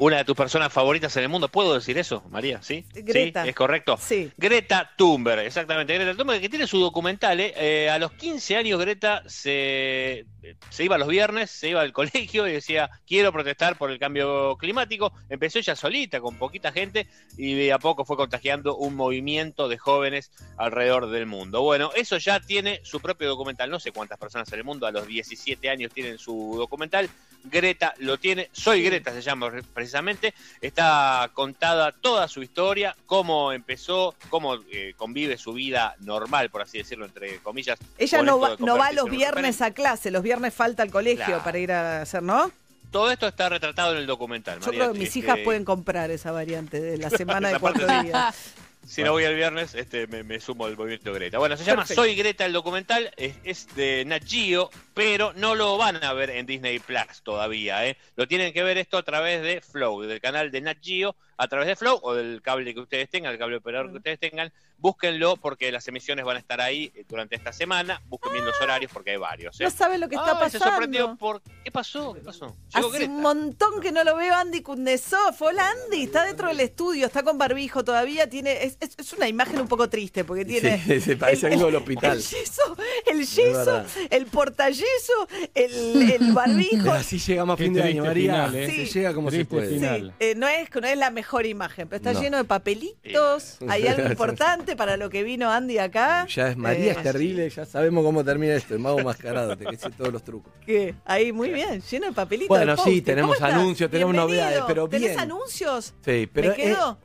Una de tus personas favoritas en el mundo, ¿puedo decir eso, María? ¿Sí? Greta. ¿Sí? ¿Es correcto? Sí. Greta Thunberg, exactamente. Greta Thunberg, que tiene su documental. ¿eh? Eh, a los 15 años, Greta se, se iba los viernes, se iba al colegio y decía: Quiero protestar por el cambio climático. Empezó ella solita, con poquita gente, y de a poco fue contagiando un movimiento de jóvenes alrededor del mundo. Bueno, eso ya tiene su propio documental. No sé cuántas personas en el mundo a los 17 años tienen su documental. Greta lo tiene. Soy Greta se llama precisamente. Está contada toda su historia, cómo empezó, cómo eh, convive su vida normal, por así decirlo, entre comillas. Ella no va, no los viernes a clase, los viernes falta al colegio Claro. para ir a hacer, ¿no? Todo esto está retratado en el documental. Yo María, creo que mis este, hijas pueden comprar esa variante de la semana de cuatro días. Si no voy el viernes, este, me, me sumo al movimiento Greta. Bueno, se llama Perfecto. Soy Greta el documental, es, es de Nat Geo, pero no lo van a ver en Disney Plus todavía, ¿eh? Lo tienen que ver esto a través de Flow, del canal de Nat Geo, a través de Flow o del cable que ustedes tengan, el cable operador que ustedes tengan. Búsquenlo porque las emisiones van a estar ahí eh, durante esta semana. Busquen bien los horarios porque hay varios. ¿eh? No sabe lo que está Ay, se sorprendió pasando. por... ¿Qué pasó? ¿Qué pasó? Llegó Hace Greta. un montón que no lo veo Andy Kundesov. Hola Andy, está dentro del estudio, está con barbijo todavía. Tiene, es, es- es una imagen un poco triste porque tiene. Sí, se parece el- algo del el- hospital. El yeso, el yeso, el portayeso, el, el barbijo. Así llegamos a Qué fin de año, María. final, ¿eh? Sí. Se llega como se puede. final. Eh, no, es, no es la mejor imagen, pero está No. lleno de papelitos. Hay algo importante para lo que vino Andy acá. Ya es María, Eh, es terrible, ya sabemos cómo termina esto. El mago mascarado, te que sé todos los trucos. que Ahí, muy bien, lleno de papelitos. Bueno, de sí, tenemos anuncios, tenemos Bienvenido. novedades, pero ¿Tenés bien. anuncios? Sí, pero ¿Me quedo?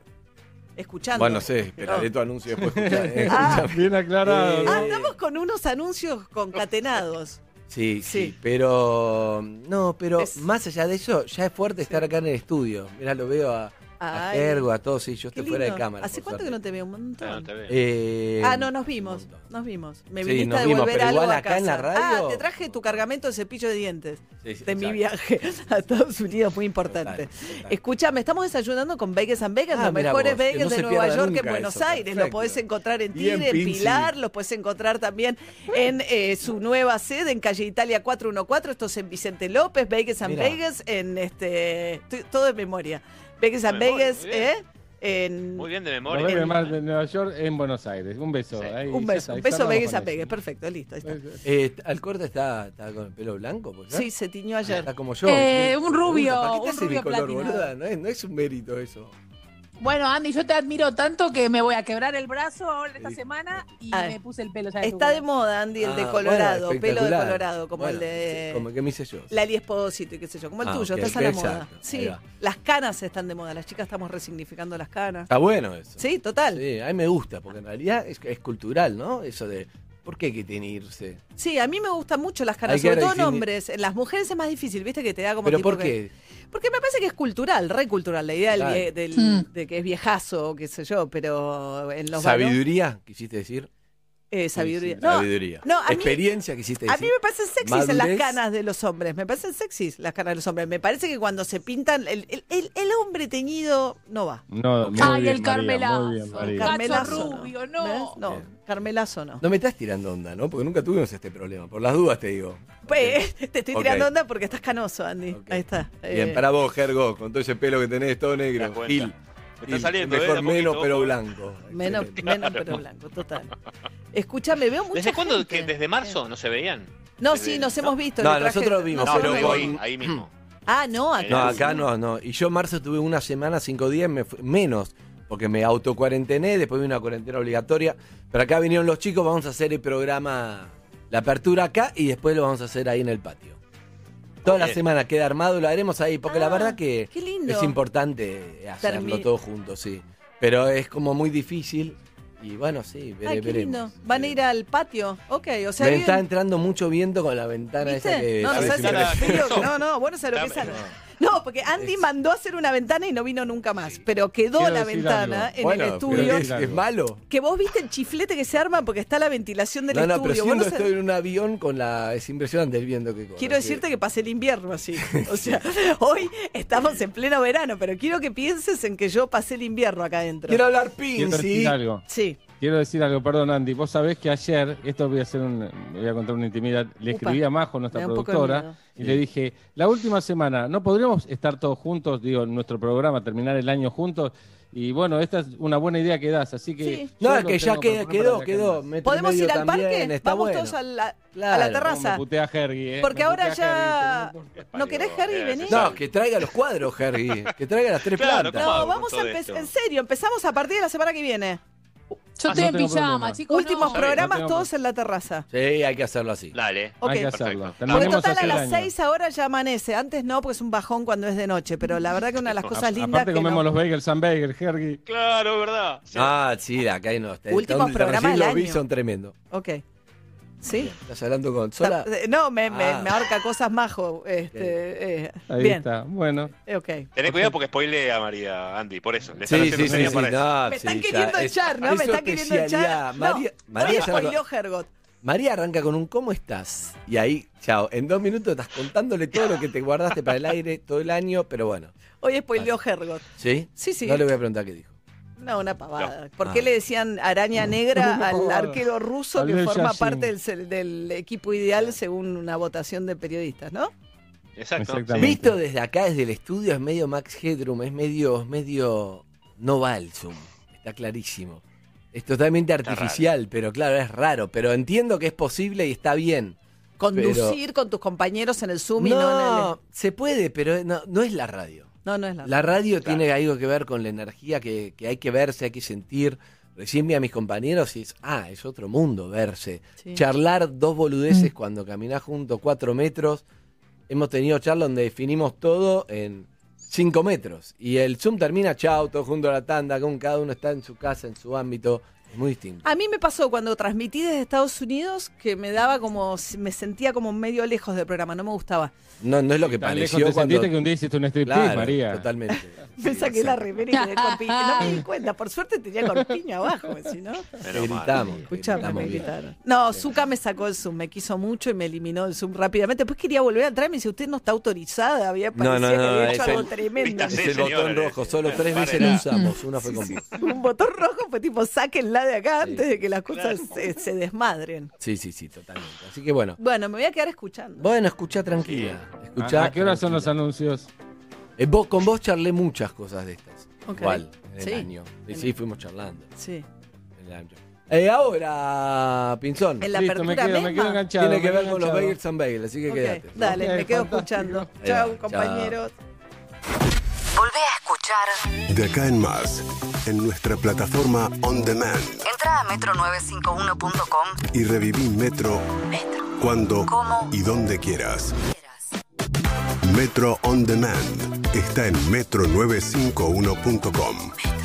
Escuchando. Bueno, sí, esperaré No. tu anuncio después escuchar. eh, Ah. Bien aclarado. Eh, Ah, andamos con unos anuncios concatenados. Sí, sí, pero no, pero Es- más allá de eso, ya es fuerte estar acá en el estudio. Mira, lo veo a, a Ay. Gergo, a todos, sí, yo Qué estoy fuera de lindo. cámara. ¿Hace cuánto que no te veo? Un montón. Eh, ah, no, nos vimos. Nos vimos. Me Sí, viniste nos a vimos, devolver pero algo igual a acá en la casa. radio- Ah, te traje tu cargamento de cepillo de dientes Sí, sí, de mi viaje a Estados Unidos, muy importante. Escúchame, estamos desayunando con Vegas and Vegas, Ah, los mejores Vegas no de Nueva York en Buenos eso, Aires. Lo perfecto. podés encontrar en Tigre, en. Pilar, los podés encontrar también en eh, su nueva sede en calle Italia 414. Esto es en Vicente López, Vegas and Mirá. Vegas, en este. estoy- todo de memoria. Vegas and memoria, Vegas. ¿eh? En, Muy bien de memoria. más de Nueva York en Buenos Aires. Un beso. Ahí, un beso, está, un beso Vegas eso. Vegas. Perfecto, listo, ahí está. Eh, al corte está, está con el pelo blanco, pues, ¿ya? Sí, se tiñó ayer. Está como yo. Eh, un rubio, ¿Para qué te un mi rubio color, boluda? No es, no es un mérito eso. Bueno, Andy, yo te admiro tanto que me voy a quebrar el brazo ahora esta semana y Ah, me puse el pelo ya de Está de moda, Andy, el de Ah, Colorado, bueno, pelo de. Colorado, como Bueno, el de sí, como el que me hice yo. Lali Espósito y qué sé yo, como el Ah, tuyo, estás a la exacto, moda. Sí, las canas están de moda, las chicas estamos resignificando las canas. Está bueno eso. Sí, total. Sí, a mí me gusta, porque en realidad es, es cultural, ¿no? Eso de, ¿por qué hay que tiene irse? Sí, a mí me gustan mucho las canas, sobre todo en hombres. En las mujeres es más difícil, ¿viste? Que te da como ¿Pero tipo por que- qué? Porque me parece que es cultural, re cultural, la idea del, Claro. vie- del- Mm. de que es viejazo, qué sé yo, pero en los ¿Sabiduría, quisiste decir? Eh, sabiduría. Sí, No, sabiduría. no, a mí- Experiencia, quisiste A decir. mí me parecen sexys en las Madurez. canas de los hombres. Me parecen sexys las canas de los hombres. Me parece que cuando se pintan, el, el- el- el hombre teñido no va. No, muy Ay, bien, el Carmelazo. bien. Cacho Carmelazo, ¿no? rubio, no. ¿Ves? No, Carmelazo no. No me estás tirando onda, ¿no? Porque nunca tuvimos este problema. Por las dudas te digo. Pues, te estoy tirando onda porque estás canoso, Andy. Ahí está. Bien, Eh, para vos, Gergo, con todo ese pelo que tenés, todo negro. Gil. Me está Gil, saliendo, ¿eh? Mejor poquito, menos, pero eh. blanco. Menos, menos pero blanco, total. Escúchame, veo mucha ¿Desde cuándo? que ¿Desde marzo no se veían? No, Desde- sí, nos hemos visto. No, nosotros vimos, No, pero ahí, mismo. Ah, no, acá. No, sí. acá no, no. Y yo en marzo tuve una semana, cinco días, me fui- menos, porque me autocuarentené, después vi una cuarentena obligatoria. Pero acá vinieron los chicos, vamos a hacer el programa, la apertura acá y después lo vamos a hacer ahí en el patio. Toda la Bien. semana queda armado, lo haremos ahí, porque la Ah, verdad que es importante hacerlo Termi- todo juntos, sí. Pero es como muy difícil y bueno, sí, vere- Ay, qué veremos. lindo. Van a ir al patio. Ok, o sea, me bien- está entrando mucho viento con la ventana esa ¿Viste? que No, no parece sabes lo que frío. No, no, no sabés lo que es. No. Porque Andy mandó a hacer una ventana y no vino nunca más. Pero quedó Quiero la ventana algo. en Bueno, el estudio. es, es malo. Que vos viste el chiflete que se arma porque está la ventilación del No, no, estudio. pero siendo no estoy en un avión con la. Es impresionante el viento que corre. Quiero decirte que pasé el invierno así. O sea, hoy estamos en pleno verano, pero quiero que pienses en que yo pasé el invierno acá adentro. Quiero hablar Quiero Pinci. Sí. Quiero decir algo, perdón Andy, vos sabés que ayer, esto voy a hacer un, voy a contar una intimidad, le Upa, escribí a Majo, nuestra productora, y le dije, la última semana, ¿no podríamos estar todos juntos, digo, en nuestro programa, terminar el año juntos? Y bueno, esta es una buena idea que das, así que... Sí. No, es que ya quedó, quedó. para que Metro y ¿Podemos ir al también, parque? está Vamos bueno. todos a la, a terraza. me putea Hergy, ¿eh? Porque Me ahora putea ya... Hergy, ¿No querés, Harry? Vení. No, que traiga los cuadros, Harry. Que traiga las tres Claro, plantas. ¿cómo hago No, vamos a empezar. En serio, empezamos a partir de la semana que viene. Yo estoy no en pijama, problema. chicos. Últimos no. programas No todos en la terraza. Sí, hay que hacerlo así. Dale. Hay que hacerlo. Porque total a las año. 6 ahora ya amanece. Antes no, porque es un bajón cuando es de noche. Pero la verdad que una de las cosas lindas Aparte que comemos no- los bagels, San Bagel, Hergy. Claro, ¿verdad? Sí. Ah, sí, acá hay unos. Últimos programas del los vi, año. son tremendos. Ok. ¿Sí? Estás hablando con Sola. No, me, me, Ah. me ahorca cosas majo. Este, eh, Ahí bien. está. Bueno. Eh, Ok. Tenés cuidado porque spoile a María Andy, por eso. Le están Sí, haciendo sí, sí, sí, para eso. no, Me están queriendo es- echar, ¿no? es Me están queriendo echar. María, no, María spoileó Hergot. María arranca con un ¿cómo estás? Y ahí, chao, en dos minutos estás contándole todo lo que te guardaste para el aire todo el año, pero bueno. Hoy spoileó Hergot. ¿Sí? Sí, sí. No le voy a preguntar qué dijo. No, una pavada. ¿Por Ah. qué le decían araña negra al pavada. arquero ruso Al que forma Yashin. parte del, equipo ideal según una votación de periodistas, ¿no? Exacto. Visto desde acá, desde el estudio, es medio Max Headroom, es medio, es medio. No va el Zoom. Está clarísimo. Es totalmente artificial, pero claro, es raro. Pero entiendo que es posible y está bien. Conducir con tus compañeros en el Zoom y no en No, el. se puede, pero no, no es la radio. No, no es la. La radio tiene algo que ver con la energía que, que hay que verse, hay que sentir. Recién vi a mis compañeros y es, ah, es otro mundo verse. Sí. Charlar dos boludeces cuando caminás juntos cuatro metros. Hemos tenido charlas donde definimos todo en cinco metros. Y el Zoom termina, chao, todos juntos a la tanda, con cada uno está en su casa, en su ámbito. Muy distinto. A mí me pasó cuando transmití desde Estados Unidos que me daba como. Me sentía como medio lejos del programa, no me gustaba. No, no es lo que Tan lejos pareció te cuando... sentiste que un día hiciste un striptease, Claro, María. totalmente. Me saqué la remera y quedé con piña. No me di cuenta, por suerte tenía corpiño abajo, si no. Te gritamos. Escuchame, me gritaron. No, Zuka me sacó el Zoom, me quiso mucho y me eliminó el Zoom rápidamente. Después quería volver a entrar y me dice, usted no está autorizada, había No, parecido no, que no, había es hecho algo el- tremendo. Es el botón rojo, solo tres veces lo usamos. Una fue con vos. Un botón rojo fue tipo, sáquenla de acá antes de que las cosas se, se desmadren. Sí, sí, sí, totalmente. Así que bueno. Bueno, me voy a quedar escuchando. Bueno, escucha tranquila. Escuchá ¿A, qué hora son los anuncios? Eh, vos, con vos charlé muchas cosas de estas. Ok. Igual, en el Sí. año. Sí, sí, fuimos charlando. Sí. en el año. Eh, ahora, Pinzón. En la Listo, me apertura quedo, me misma. quedo enganchado. Tiene que ver con los bagels and bagels, así que Ok, quédate. Dale, me quedo fantástico. escuchando. Chau, chao. compañeros. Volvé a escuchar. De acá en más, en nuestra plataforma On Demand. Entra a metro951.com. Y reviví Metro cuando ¿Cómo? y donde quieras. Metro On Demand está en metro951.com.